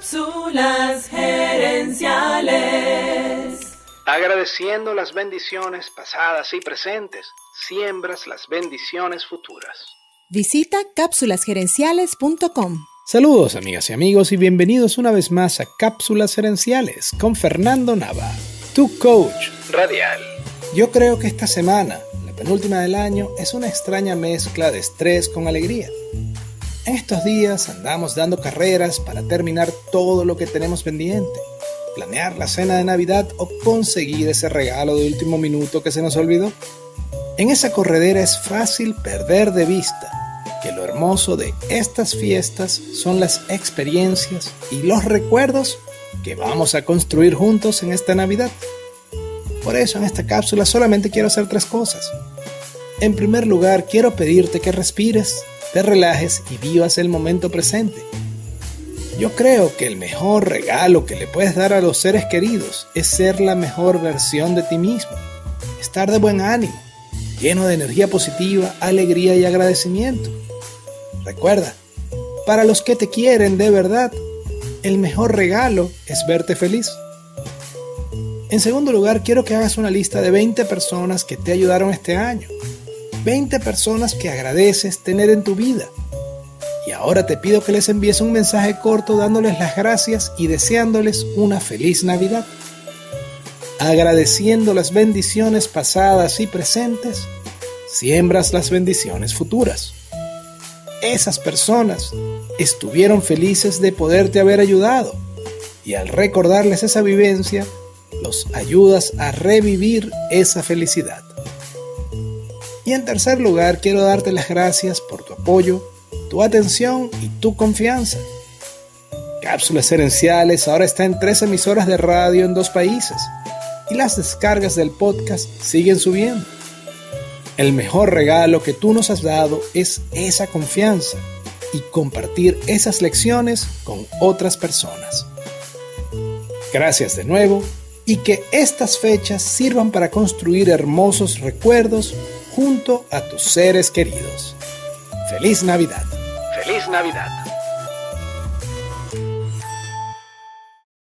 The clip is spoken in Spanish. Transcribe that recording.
Cápsulas gerenciales. Agradeciendo las bendiciones pasadas y presentes, siembras las bendiciones futuras. Visita cápsulasgerenciales.com. Saludos amigas y amigos y bienvenidos una vez más a Cápsulas Gerenciales con Fernando Nava, tu coach radial. Yo creo que esta semana, la penúltima del año, es una extraña mezcla de estrés con alegría. Estos días andamos dando carreras para terminar todo lo que tenemos pendiente, planear la cena de Navidad o conseguir ese regalo de último minuto que se nos olvidó. En esa corredera es fácil perder de vista que lo hermoso de estas fiestas son las experiencias y los recuerdos que vamos a construir juntos en esta Navidad. Por eso en esta cápsula solamente quiero hacer tres cosas. En primer lugar, quiero pedirte que respires te relajes y vivas el momento presente. Yo creo que el mejor regalo que le puedes dar a los seres queridos es ser la mejor versión de ti mismo, estar de buen ánimo, lleno de energía positiva, alegría y agradecimiento. Recuerda, para los que te quieren de verdad, el mejor regalo es verte feliz. En segundo lugar, quiero que hagas una lista de 20 personas que te ayudaron este año 20 personas que agradeces tener en tu vida. Y ahora te pido que les envíes un mensaje corto dándoles las gracias y deseándoles una feliz Navidad. Agradeciendo las bendiciones pasadas y presentes, siembras las bendiciones futuras. Esas personas estuvieron felices de poderte haber ayudado y al recordarles esa vivencia, los ayudas a revivir esa felicidad. Y en tercer lugar, quiero darte las gracias por tu apoyo, tu atención y tu confianza. Cápsulas Herenciales ahora está en tres emisoras de radio en dos países y las descargas del podcast siguen subiendo. El mejor regalo que tú nos has dado es esa confianza y compartir esas lecciones con otras personas. Gracias de nuevo y que estas fechas sirvan para construir hermosos recuerdos junto a tus seres queridos. Feliz Navidad. Feliz Navidad.